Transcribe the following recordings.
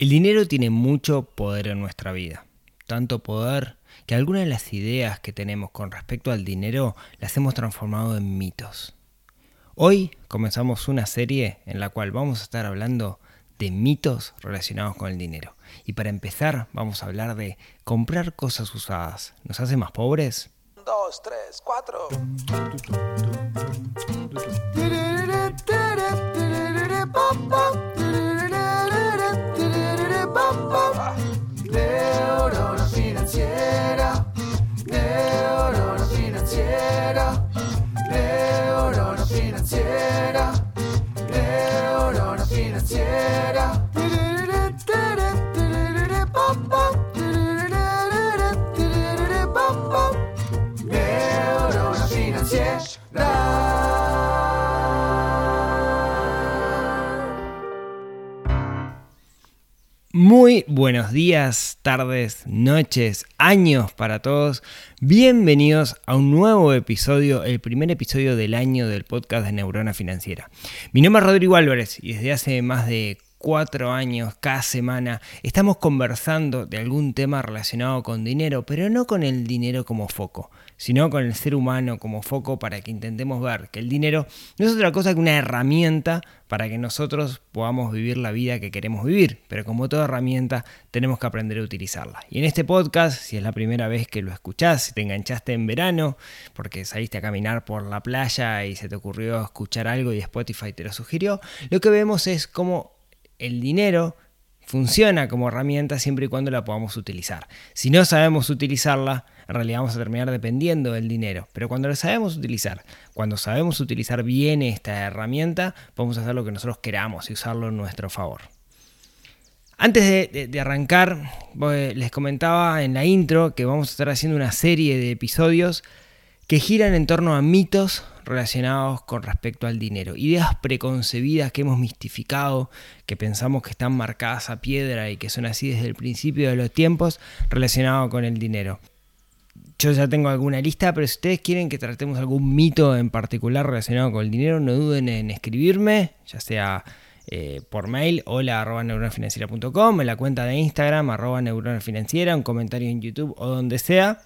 El dinero tiene mucho poder en nuestra vida, tanto poder que algunas de las ideas que tenemos con respecto al dinero las hemos transformado en mitos. Hoy comenzamos una serie en la cual vamos a estar hablando de mitos relacionados con el dinero. Y para empezar vamos a hablar de comprar cosas usadas. ¿Nos hace más pobres? Dos, tres, cuatro. Buenos días, tardes, noches, años para todos. Bienvenidos a un nuevo episodio, el primer episodio del año del podcast de Neurona Financiera. Mi nombre es Rodrigo Álvarez y desde hace más de cuatro años, cada semana, estamos conversando de algún tema relacionado con dinero, pero no con el dinero como foco, sino con el ser humano como foco para que intentemos ver que el dinero no es otra cosa que una herramienta para que nosotros podamos vivir la vida que queremos vivir, pero como toda herramienta tenemos que aprender a utilizarla. Y en este podcast, si es la primera vez que lo escuchás, si te enganchaste en verano, porque saliste a caminar por la playa y se te ocurrió escuchar algo y Spotify te lo sugirió, lo que vemos es cómo el dinero funciona como herramienta siempre y cuando la podamos utilizar. Si no sabemos utilizarla, en realidad vamos a terminar dependiendo del dinero. Pero cuando lo sabemos utilizar, cuando sabemos utilizar bien esta herramienta, podemos hacer lo que nosotros queramos y usarlo en nuestro favor. Antes de, de, de arrancar, les comentaba en la intro que vamos a estar haciendo una serie de episodios que giran en torno a mitos relacionados con respecto al dinero. Ideas preconcebidas que hemos mistificado, que pensamos que están marcadas a piedra y que son así desde el principio de los tiempos relacionados con el dinero. Yo ya tengo alguna lista, pero si ustedes quieren que tratemos algún mito en particular relacionado con el dinero, no duden en escribirme, ya sea eh, por mail, hola arroba neuronafinanciera.com, en la cuenta de Instagram, arroba neuronafinanciera, un comentario en YouTube o donde sea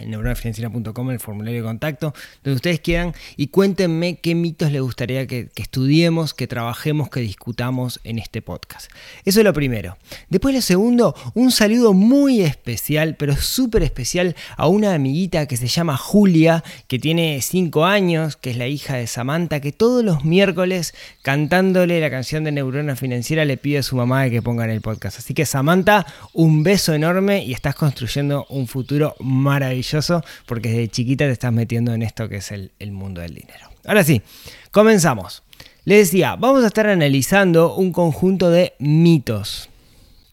en neuronafinanciera.com, el formulario de contacto, donde ustedes quieran y cuéntenme qué mitos les gustaría que, estudiemos, que trabajemos, que discutamos en este podcast. Eso es lo primero. Después lo segundo, un saludo muy especial, pero súper especial a una amiguita que se llama Julia, que tiene 5 años, que es la hija de Samantha, que todos los miércoles cantándole la canción de Neurona Financiera le pide a su mamá que ponga en el podcast. Así que Samantha, un beso enorme y estás construyendo un futuro maravilloso porque desde chiquita te estás metiendo en esto que es el, mundo del dinero. Ahora sí, comenzamos. Les decía, vamos a estar analizando un conjunto de mitos.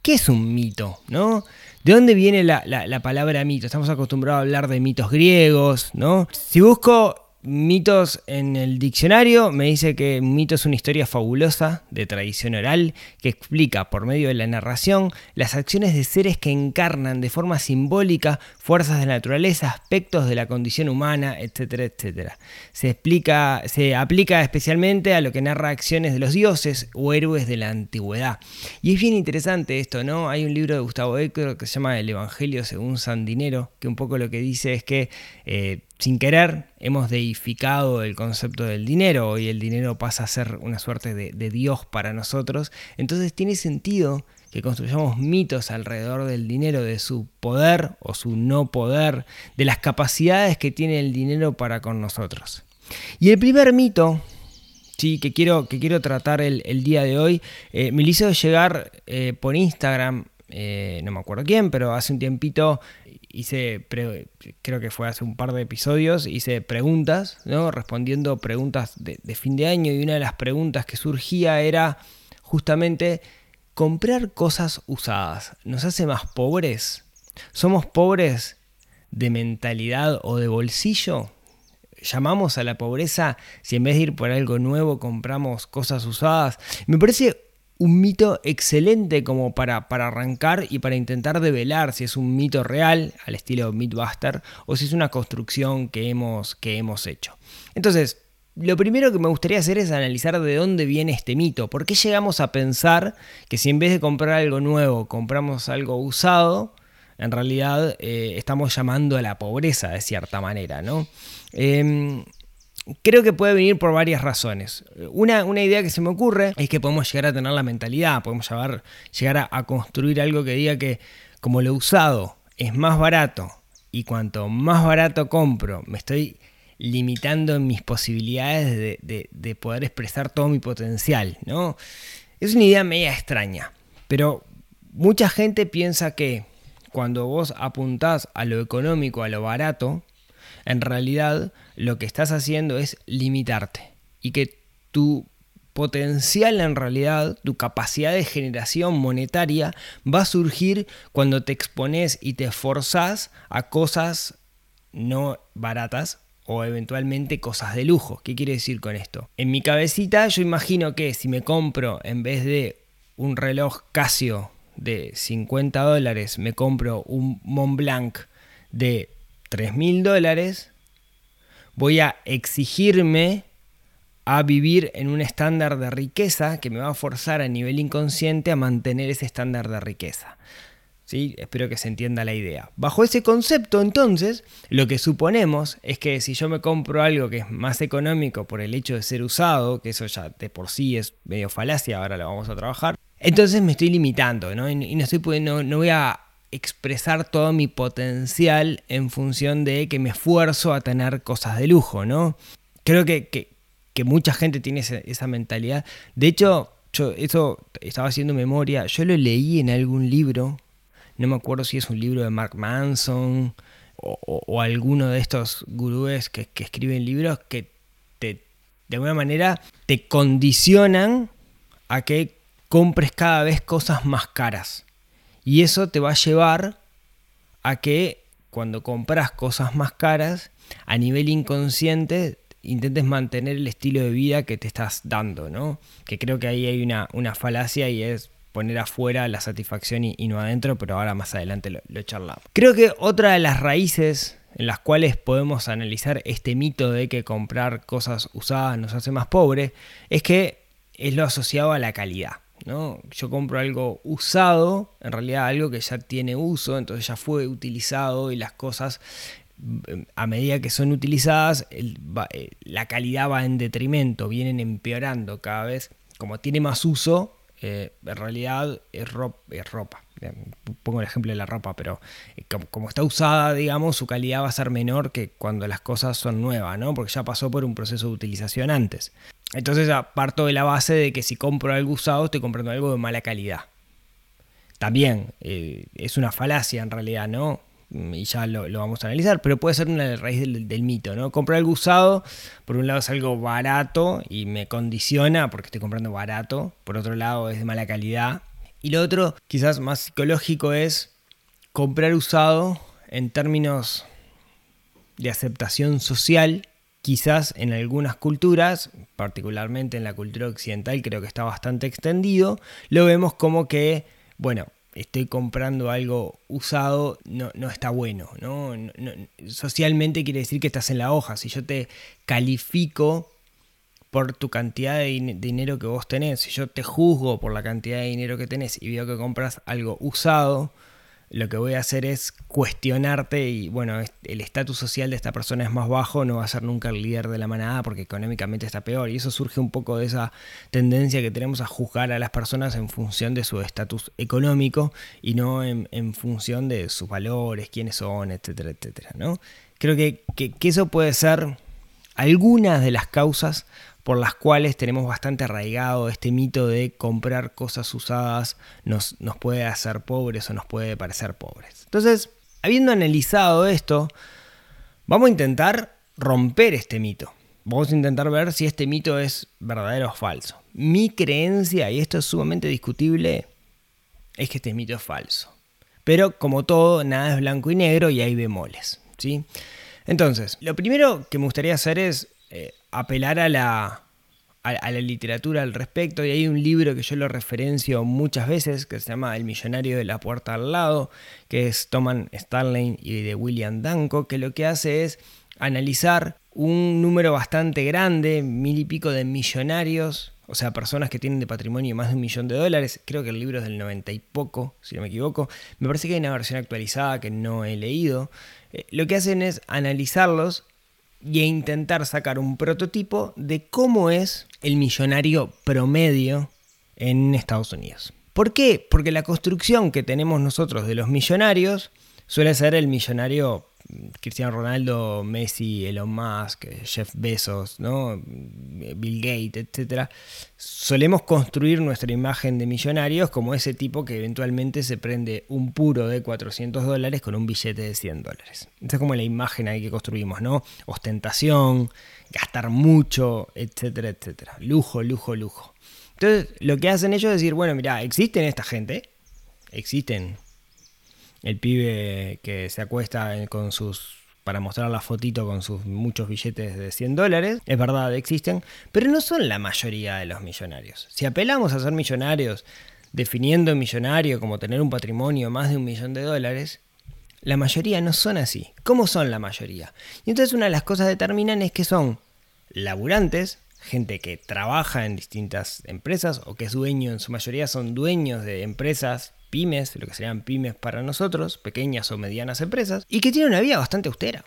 ¿Qué es un mito? ¿No? ¿De dónde viene la, la palabra mito? Estamos acostumbrados a hablar de mitos griegos, ¿no? Si busco mitos en el diccionario me dice que mito es una historia fabulosa de tradición oral que explica por medio de la narración las acciones de seres que encarnan de forma simbólica fuerzas de la naturaleza, aspectos de la condición humana, etcétera, etcétera. Se explica, se aplica especialmente a lo que narra acciones de los dioses o héroes de la antigüedad. Y es bien interesante esto, ¿no? Hay un libro de Gustavo Eckler que se llama El Evangelio según San Dinero, que un poco lo que dice es que eh, sin querer hemos deificado el concepto del dinero, hoy el dinero pasa a ser una suerte de, Dios para nosotros, entonces tiene sentido que construyamos mitos alrededor del dinero, de su poder o su no poder, de las capacidades que tiene el dinero para con nosotros. Y el primer mito sí, que, quiero, que quiero tratar el, día de hoy eh, me hizo llegar eh, por Instagram eh, no me acuerdo quién, pero hace un tiempito hice, creo que fue hace un par de episodios, hice preguntas, ¿no? respondiendo preguntas de, de, fin de año y una de las preguntas que surgía era justamente comprar cosas usadas. ¿Nos hace más pobres? ¿Somos pobres de mentalidad o de bolsillo? ¿Llamamos a la pobreza si en vez de ir por algo nuevo compramos cosas usadas? Me parece un mito excelente como para, para, arrancar y para intentar develar si es un mito real, al estilo Mythbuster, o si es una construcción que hemos, que hemos hecho. Entonces, lo primero que me gustaría hacer es analizar de dónde viene este mito. ¿Por qué llegamos a pensar que si en vez de comprar algo nuevo compramos algo usado, en realidad eh, estamos llamando a la pobreza de cierta manera, ¿no? Em, creo que puede venir por varias razones. Una, una, idea que se me ocurre es que podemos llegar a tener la mentalidad, podemos llegar, a, construir algo que diga que como lo usado es más barato y cuanto más barato compro, me estoy limitando en mis posibilidades de, poder expresar todo mi potencial, ¿no? Es una idea media extraña, pero mucha gente piensa que cuando vos apuntás a lo económico, a lo barato, en realidad lo que estás haciendo es limitarte y que tu potencial en realidad, tu capacidad de generación monetaria va a surgir cuando te expones y te esforzás a cosas no baratas o eventualmente cosas de lujo. ¿Qué quiere decir con esto? En mi cabecita yo imagino que si me compro en vez de un reloj Casio de 50 dólares, me compro un Montblanc de 3 mil dólares, voy a exigirme a vivir en un estándar de riqueza que me va a forzar a nivel inconsciente a mantener ese estándar de riqueza. Espero que se entienda la idea. Bajo ese concepto, entonces, lo que suponemos es que si yo me compro algo que es más económico por el hecho de ser usado, que eso ya de por sí es medio falacia, ahora lo vamos a trabajar, entonces me estoy limitando, ¿no? Y no, estoy pudiendo, no voy a expresar todo mi potencial en función de que me esfuerzo a tener cosas de lujo, ¿no? Creo que, mucha gente tiene esa, mentalidad. De hecho, yo eso estaba haciendo memoria, yo lo leí en algún libro no me acuerdo si es un libro de Mark Manson o, alguno de estos gurúes que, escriben libros que te, de alguna manera te condicionan a que compres cada vez cosas más caras. Y eso te va a llevar a que cuando compras cosas más caras, a nivel inconsciente intentes mantener el estilo de vida que te estás dando, ¿no? Que creo que ahí hay una, falacia y es poner afuera la satisfacción y, no adentro, pero ahora más adelante lo, lo charlamos. Creo que otra de las raíces en las cuales podemos analizar este mito de que comprar cosas usadas nos hace más pobre, es que es lo asociado a la calidad. ¿No? Yo compro algo usado, en realidad algo que ya tiene uso, entonces ya fue utilizado y las cosas a medida que son utilizadas, eh, la calidad va en detrimento, vienen empeorando cada vez. Como tiene más uso, eh, en realidad es ropa, es ropa. Pongo el ejemplo de la ropa, pero eh, como, está usada, digamos, su calidad va a ser menor que cuando las cosas son nuevas, ¿no? Porque ya pasó por un proceso de utilización antes. Entonces parto de la base de que si compro algo usado, estoy comprando algo de mala calidad. También eh, es una falacia en realidad, ¿no? y ya lo, vamos a analizar, pero puede ser una raíz del, mito, ¿no? Comprar algo usado, por un lado es algo barato y me condiciona porque estoy comprando barato, por otro lado es de mala calidad, y lo otro, quizás más psicológico, es comprar usado en términos de aceptación social, quizás en algunas culturas, particularmente en la cultura occidental, creo que está bastante extendido, lo vemos como que, bueno, estoy comprando algo usado, no, no está bueno. ¿no? socialmente quiere decir que estás en la hoja. Si yo te califico por tu cantidad de dinero que vos tenés, si yo te juzgo por la cantidad de dinero que tenés y veo que compras algo usado, lo que voy a hacer es cuestionarte y bueno, el estatus social de esta persona es más bajo, no va a ser nunca el líder de la manada porque económicamente está peor. Y eso surge un poco de esa tendencia que tenemos a juzgar a las personas en función de su estatus económico y no en, función de sus valores, quiénes son, etcétera, etcétera. ¿no? Creo que, que, que eso puede ser algunas de las causas por las cuales tenemos bastante arraigado este mito de comprar cosas usadas nos, nos puede hacer pobres o nos puede parecer pobres. Entonces, habiendo analizado esto, vamos a intentar romper este mito. Vamos a intentar ver si este mito es verdadero o falso. Mi creencia, y esto es sumamente discutible, es que este mito es falso. Pero como todo, nada es blanco y negro y hay bemoles. ¿sí? Entonces, lo primero que me gustaría hacer es eh, apelar a la, a, la literatura al respecto. Y hay un libro que yo lo referencio muchas veces que se llama El millonario de la puerta al lado, que es Thomas Starling y de William Danko, que lo que hace es analizar un número bastante grande, mil y pico de millonarios, o sea, personas que tienen de patrimonio más de un millón de dólares. Creo que el libro es del 90 y poco, si no me equivoco. Me parece que hay una versión actualizada que no he leído. Eh, lo que hacen es analizarlos y intentar sacar un prototipo de cómo es el millonario promedio en Estados Unidos. ¿Por qué? Porque la construcción que tenemos nosotros de los millonarios suele ser el millonario Cristiano Ronaldo, Messi, Elon Musk, Jeff Bezos, ¿no? Bill Gates, etc. Solemos construir nuestra imagen de millonarios como ese tipo que eventualmente se prende un puro de 400 dólares con un billete de 100 dólares. Esa es como la imagen ahí que construimos, ¿no? Ostentación, gastar mucho, etcétera, etcétera. Lujo, lujo, lujo. Entonces, lo que hacen ellos es decir, bueno, mira, existen esta gente, existen el pibe que se acuesta con sus para mostrar la fotito con sus muchos billetes de 100 dólares. Es verdad, existen, pero no son la mayoría de los millonarios. Si apelamos a ser millonarios, definiendo millonario como tener un patrimonio más de un millón de dólares, la mayoría no son así. ¿Cómo son la mayoría? Y entonces una de las cosas determinan es que son laburantes, gente que trabaja en distintas empresas o que es dueño, en su mayoría son dueños de empresas pymes, lo que serían pymes para nosotros, pequeñas o medianas empresas, y que tienen una vida bastante austera.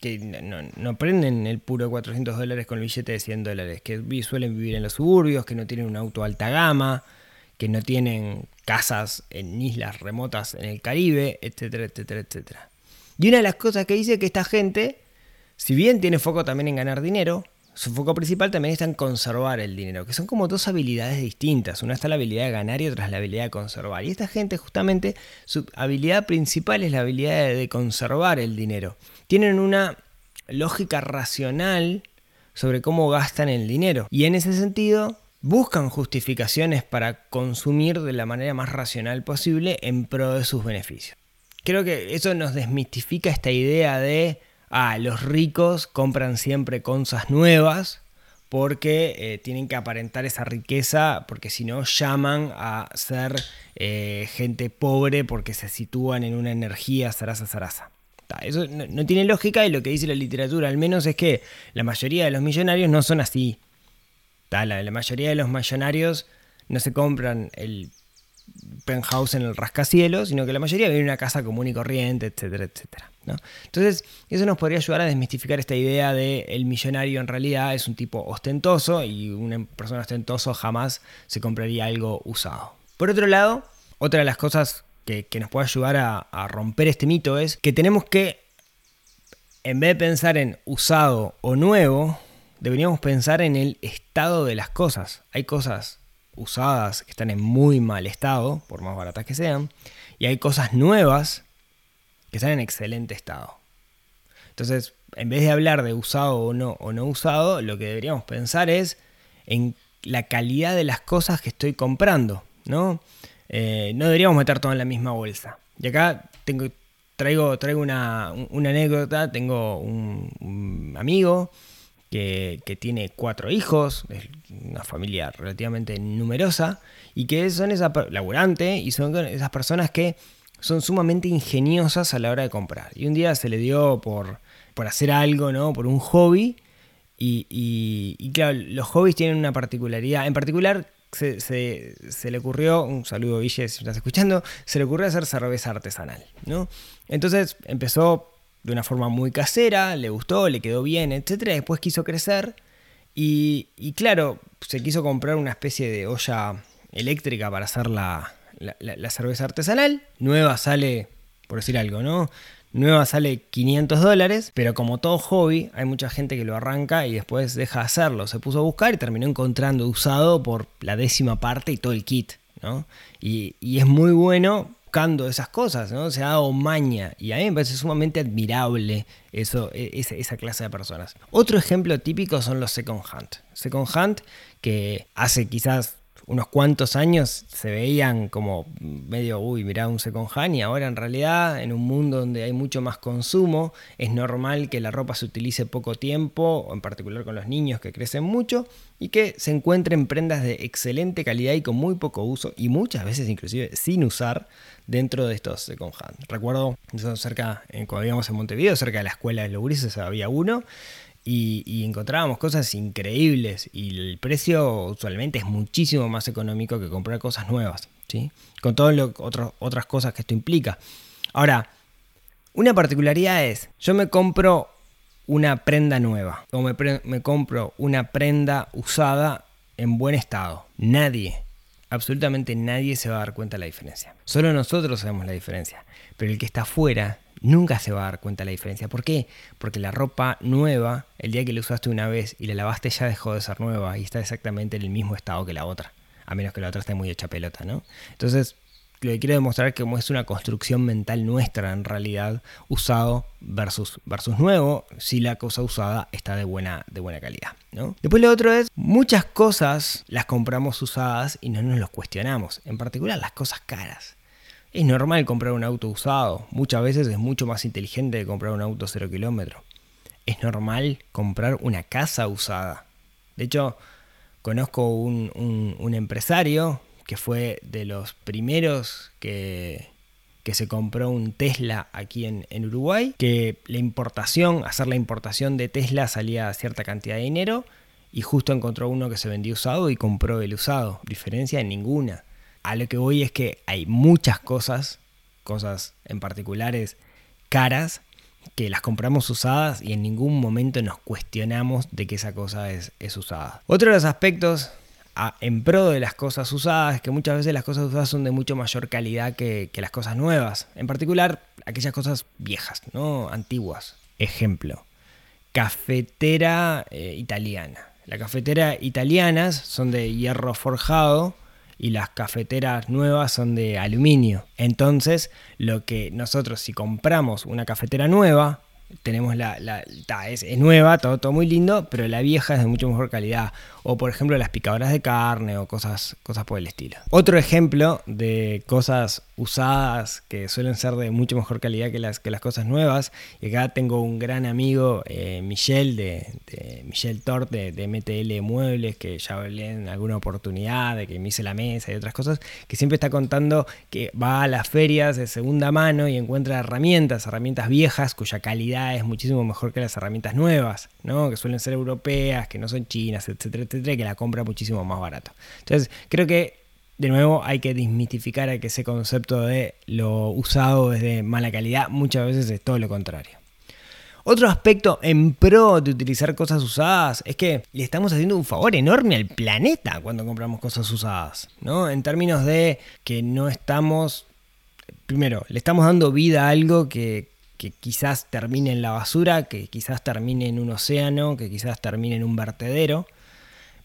Que no, prenden el puro 400 dólares con el billete de 100 dólares, que suelen vivir en los suburbios, que no tienen un auto alta gama, que no tienen casas en islas remotas en el Caribe, etcétera, etcétera, etcétera. Y una de las cosas que dice que esta gente, si bien tiene foco también en ganar dinero, su foco principal también está en conservar el dinero, que son como dos habilidades distintas. Una está la habilidad de ganar y otra es la habilidad de conservar. Y esta gente justamente, su habilidad principal es la habilidad de conservar el dinero. Tienen una lógica racional sobre cómo gastan el dinero. Y en ese sentido, buscan justificaciones para consumir de la manera más racional posible en pro de sus beneficios. Creo que eso nos desmistifica esta idea de ah, los ricos compran siempre cosas nuevas porque eh, tienen que aparentar esa riqueza, porque si no llaman a ser eh, gente pobre porque se sitúan en una energía zaraza zaraza. Eso no, tiene lógica y lo que dice la literatura al menos es que la mayoría de los millonarios no son así. La, mayoría de los millonarios no se compran el penthouse en el rascacielos, sino que la mayoría vive en una casa común y corriente, etcétera, etcétera. Entonces, eso nos podría ayudar a desmistificar esta idea de el millonario en realidad es un tipo ostentoso y una persona ostentoso jamás se compraría algo usado. Por otro lado, otra de las cosas que, nos puede ayudar a, a romper este mito es que tenemos que, en vez de pensar en usado o nuevo, deberíamos pensar en el estado de las cosas. Hay cosas usadas que están en muy mal estado, por más baratas que sean, y hay cosas nuevas que están en excelente estado. Entonces, en vez de hablar de usado o no, o no usado, lo que deberíamos pensar es en la calidad de las cosas que estoy comprando, ¿no? Eh, no deberíamos meter todo en la misma bolsa. Y acá tengo, traigo, una, anécdota, tengo un amigo que, tiene cuatro hijos, es una familia relativamente numerosa, y que son esa laburante y son esas personas que son sumamente ingeniosas a la hora de comprar. Y un día se le dio por, por hacer algo, ¿no? Por un hobby. Y, y, claro, los hobbies tienen una particularidad. En particular, se, se, le ocurrió, un saludo Ville si estás escuchando, se le ocurrió hacer cerveza artesanal, ¿no? Entonces empezó de una forma muy casera, le gustó, le quedó bien, etc. Después quiso crecer y, claro, se quiso comprar una especie de olla eléctrica para hacer la, cerveza artesanal. Nueva sale, por decir algo, ¿no? Nueva sale 500 dólares, pero como todo hobby, hay mucha gente que lo arranca y después deja de hacerlo. Se puso a buscar y terminó encontrando usado por la décima parte y todo el kit, ¿no? Y, y es muy bueno esas cosas, ¿no? Se ha dado maña y a mí me parece sumamente admirable eso, e, esa, clase de personas. Otro ejemplo típico son los second hand. Second hand que hace quizás unos cuantos años se veían como medio, uy, mirá un second hand y ahora en realidad en un mundo donde hay mucho más consumo es normal que la ropa se utilice poco tiempo, en particular con los niños que crecen mucho y que se encuentren prendas de excelente calidad y con muy poco uso y muchas veces inclusive sin usar dentro de estos second hand. Recuerdo, cerca, cuando vivíamos en Montevideo, cerca de la escuela de los había uno y, encontrábamos cosas increíbles y el precio usualmente es muchísimo más económico que comprar cosas nuevas, ¿sí? Con todas otras cosas que esto implica. Ahora, una particularidad es, yo me compro una prenda nueva o me, me compro una prenda usada en buen estado. Nadie, absolutamente nadie se va a dar cuenta de la diferencia. Solo nosotros sabemos la diferencia. Pero el que está afuera nunca se va a dar cuenta de la diferencia. ¿Por qué? Porque la ropa nueva, el día que la usaste una vez y la lavaste ya dejó de ser nueva y está exactamente en el mismo estado que la otra. A menos que la otra esté muy hecha pelota, ¿no? Entonces, lo que quiero demostrar que es una construcción mental nuestra en realidad, usado versus, versus nuevo, si la cosa usada está de buena, de buena calidad. ¿no? Después lo otro es, muchas cosas las compramos usadas y no nos los cuestionamos, en particular las cosas caras. Es normal comprar un auto usado, muchas veces es mucho más inteligente que comprar un auto cero kilómetro. Es normal comprar una casa usada. De hecho, conozco un, empresario que fue de los primeros que, se compró un Tesla aquí en, Uruguay, que la importación, hacer la importación de Tesla salía cierta cantidad de dinero y justo encontró uno que se vendía usado y compró el usado. Diferencia en ninguna. A lo que voy es que hay muchas cosas, cosas en particulares caras, que las compramos usadas y en ningún momento nos cuestionamos de que esa cosa es, es usada. Otro de los aspectos en pro de las cosas usadas, que muchas veces las cosas usadas son de mucho mayor calidad que, las cosas nuevas. En particular, aquellas cosas viejas, ¿no? Antiguas. Ejemplo, cafetera eh, italiana. Las cafeteras italianas son de hierro forjado y las cafeteras nuevas son de aluminio. Entonces, lo que nosotros si compramos una cafetera nueva, tenemos la, es, nueva, todo, todo muy lindo, pero la vieja es de mucho mejor calidad. O por ejemplo las picadoras de carne o cosas, cosas por el estilo. Otro ejemplo de cosas usadas que suelen ser de mucho mejor calidad que las, que las cosas nuevas. Y acá tengo un gran amigo, eh, Michel, de, de, Michel Tort de, MTL Muebles, que ya hablé en alguna oportunidad, de que me hice la mesa y otras cosas, que siempre está contando que va a las ferias de segunda mano y encuentra herramientas, herramientas viejas cuya calidad es muchísimo mejor que las herramientas nuevas, ¿no? que suelen ser europeas, que no son chinas, etcétera, etcétera, que la compra muchísimo más barato. Entonces, creo que de nuevo hay que desmitificar ese concepto de lo usado es de mala calidad, muchas veces es todo lo contrario. Otro aspecto en pro de utilizar cosas usadas es que le estamos haciendo un favor enorme al planeta cuando compramos cosas usadas, ¿no? En términos de que no estamos, primero, le estamos dando vida a algo que, que quizás termine en la basura, que quizás termine en un océano, que quizás termine en un vertedero.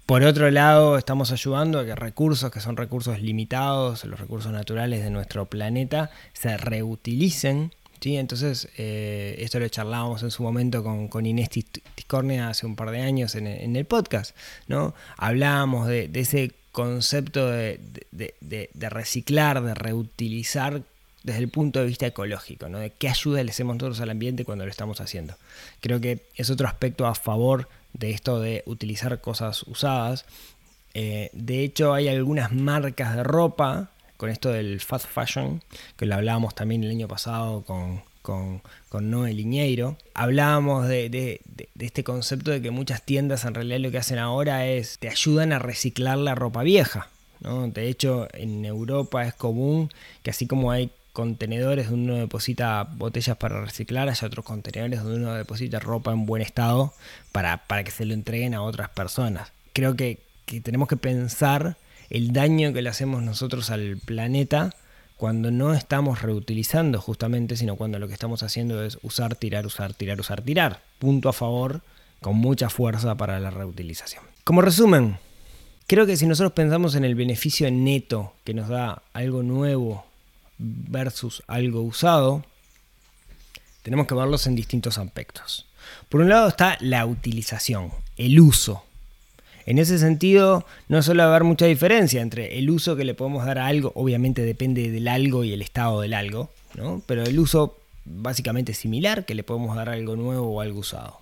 Por otro lado, estamos ayudando a que recursos que son recursos limitados, los recursos naturales de nuestro planeta, se reutilicen. ¿sí? Entonces, eh, esto lo charlábamos en su momento con, con Inés Tiscornia hace un par de años en, el podcast. ¿no? Hablábamos de, ese concepto de, de, reciclar, de reutilizar desde el punto de vista ecológico, ¿no? de qué ayuda le hacemos nosotros al ambiente cuando lo estamos haciendo. Creo que es otro aspecto a favor de esto de utilizar cosas usadas. Eh, de hecho, hay algunas marcas de ropa con esto del fast fashion, que lo hablábamos también el año pasado con, con, con Noel Liñeiro. Hablábamos de, este concepto de que muchas tiendas en realidad lo que hacen ahora es te ayudan a reciclar la ropa vieja. ¿no? De hecho, en Europa es común que así como hay contenedores donde uno deposita botellas para reciclar, hay otros contenedores donde uno deposita ropa en buen estado para, para que se lo entreguen a otras personas. Creo que, que tenemos que pensar el daño que le hacemos nosotros al planeta cuando no estamos reutilizando justamente, sino cuando lo que estamos haciendo es usar, tirar, usar, tirar, usar, tirar. Punto a favor, con mucha fuerza para la reutilización. Como resumen, creo que si nosotros pensamos en el beneficio neto que nos da algo nuevo versus algo usado, tenemos que verlos en distintos aspectos. Por un lado está la utilización, el uso. En ese sentido, no suele haber mucha diferencia entre el uso que le podemos dar a algo, obviamente depende del algo y el estado del algo, ¿no? pero el uso básicamente similar que le podemos dar a algo nuevo o algo usado.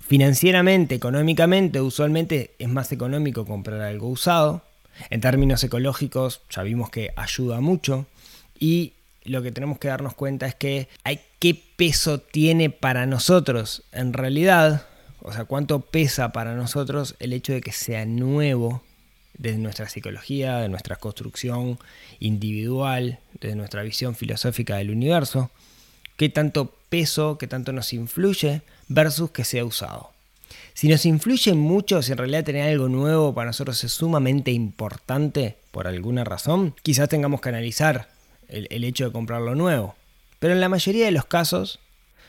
Financieramente, económicamente, usualmente es más económico comprar algo usado. En términos ecológicos, ya vimos que ayuda mucho. Y lo que tenemos que darnos cuenta es que hay qué peso tiene para nosotros en realidad O sea, cuánto pesa para nosotros el hecho de que sea nuevo desde nuestra psicología, de nuestra construcción individual, desde nuestra visión filosófica del universo. Qué tanto peso, qué tanto nos influye versus que sea usado. Si nos influye mucho, si en realidad tener algo nuevo para nosotros es sumamente importante por alguna razón, quizás tengamos que analizar el, hecho de comprar lo nuevo. Pero en la mayoría de los casos,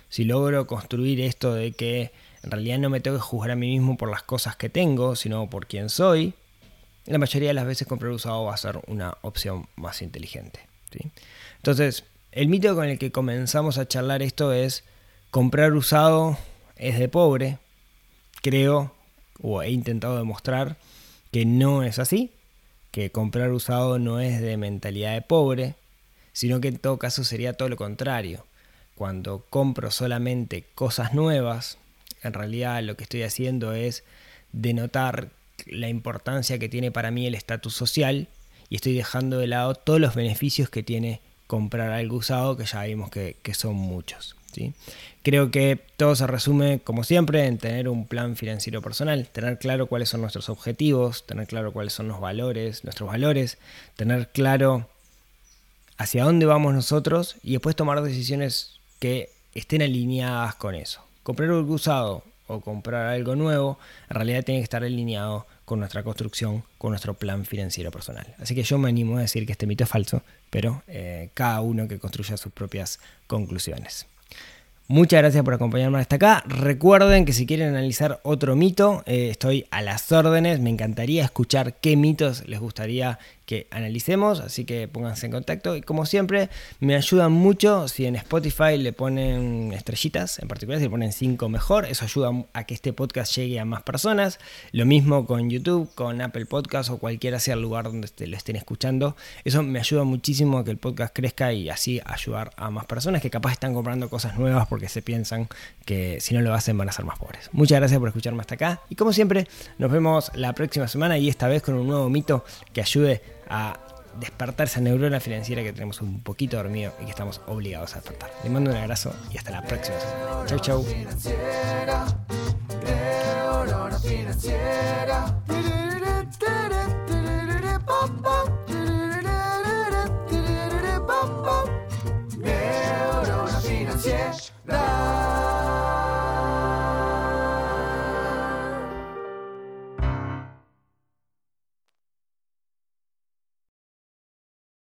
si logro construir esto de que en realidad no me tengo que juzgar a mí mismo por las cosas que tengo, sino por quién soy, la mayoría de las veces comprar usado va a ser una opción más inteligente. Entonces, el mito con el que comenzamos a charlar esto es comprar usado es de pobre. Creo, o he intentado demostrar, que no es así, que comprar usado no es de mentalidad de pobre, sino que en todo caso sería todo lo contrario. Cuando compro solamente cosas nuevas, en realidad lo que estoy haciendo es denotar la importancia que tiene para mí el estatus social y estoy dejando de lado todos los beneficios que tiene comprar algo usado, que ya vimos que, son muchos. ¿sí? Creo que todo se resume, como siempre, en tener un plan financiero personal, tener claro cuáles son nuestros objetivos, tener claro cuáles son los valores, nuestros valores, tener claro hacia dónde vamos nosotros y después tomar decisiones que estén alineadas con eso. Comprar algo usado o comprar algo nuevo, en realidad tiene que estar alineado con nuestra construcción, con nuestro plan financiero personal. Así que yo me animo a decir que este mito es falso, pero eh, cada uno que construya sus propias conclusiones. Muchas gracias por acompañarme hasta acá. Recuerden que si quieren analizar otro mito, eh, estoy a las órdenes. Me encantaría escuchar qué mitos les gustaría que analicemos, así que pónganse en contacto. Y como siempre, me ayudan mucho si en Spotify le ponen estrellitas, en particular si le ponen 5 mejor, eso ayuda a que este podcast llegue a más personas. Lo mismo con YouTube, con Apple Podcast o cualquiera sea el lugar donde lo estén escuchando. Eso me ayuda muchísimo a que el podcast crezca y así ayudar a más personas que capaz están comprando cosas nuevas porque se piensan que si no lo hacen van a ser más pobres. Muchas gracias por escucharme hasta acá y como siempre nos vemos la próxima semana y esta vez con un nuevo mito que ayude a despertar esa neurona financiera que tenemos un poquito dormido y que estamos obligados a despertar. Les mando un abrazo y hasta la próxima semana. Chau, chau.